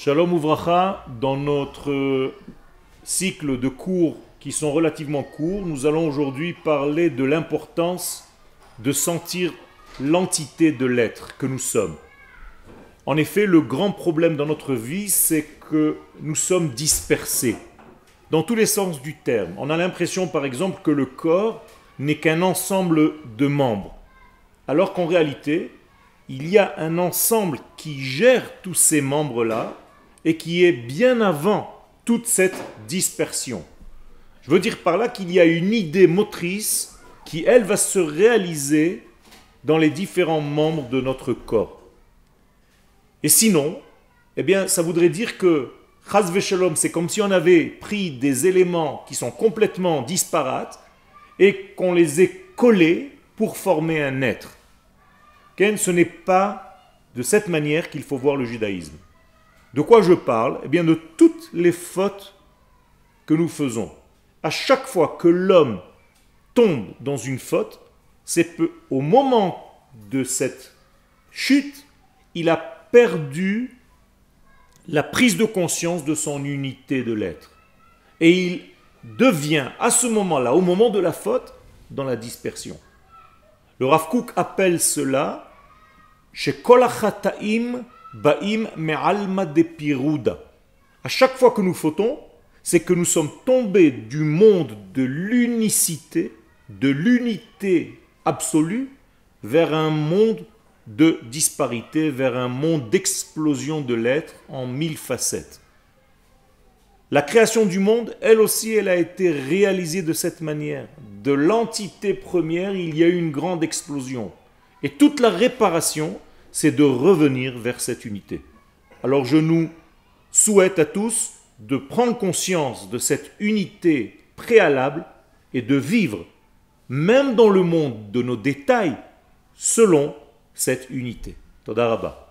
Shalom Ouvracha, dans notre cycle de cours qui sont relativement courts, nous allons aujourd'hui parler de l'importance de sentir l'entité de l'être que nous sommes. En effet, le grand problème dans notre vie, c'est que nous sommes dispersés, dans tous les sens du terme. On a l'impression, par exemple, que le corps n'est qu'un ensemble de membres, alors qu'en réalité, il y a un ensemble qui gère tous ces membres-là et qui est bien avant toute cette dispersion. Je veux dire par là qu'il y a une idée motrice qui, elle, va se réaliser dans les différents membres de notre corps. Et sinon, eh bien, ça voudrait dire que Shalom, c'est comme si on avait pris des éléments qui sont complètement disparates et qu'on les ait collés pour former un être. Ken, ce n'est pas de cette manière qu'il faut voir le judaïsme. De quoi je parle? Eh bien de toutes les fautes que nous faisons. À chaque fois que l'homme tombe dans une faute, c'est au moment de cette chute, il a perdu la prise de conscience de son unité de l'être. Et il devient à ce moment-là, au moment de la faute, dans la dispersion. Le Rav appelle cela chez Baim Me'alma de Piruda. À chaque fois que nous fautons, c'est que nous sommes tombés du monde de l'unicité, de l'unité absolue, vers un monde de disparité, vers un monde d'explosion de l'être en mille facettes. La création du monde, elle aussi, elle a été réalisée de cette manière. De l'entité première, il y a eu une grande explosion. Et toute la réparation, c'est de revenir vers cette unité. Alors je nous souhaite à tous de prendre conscience de cette unité préalable et de vivre, même dans le monde de nos détails, selon cette unité. Todarabah.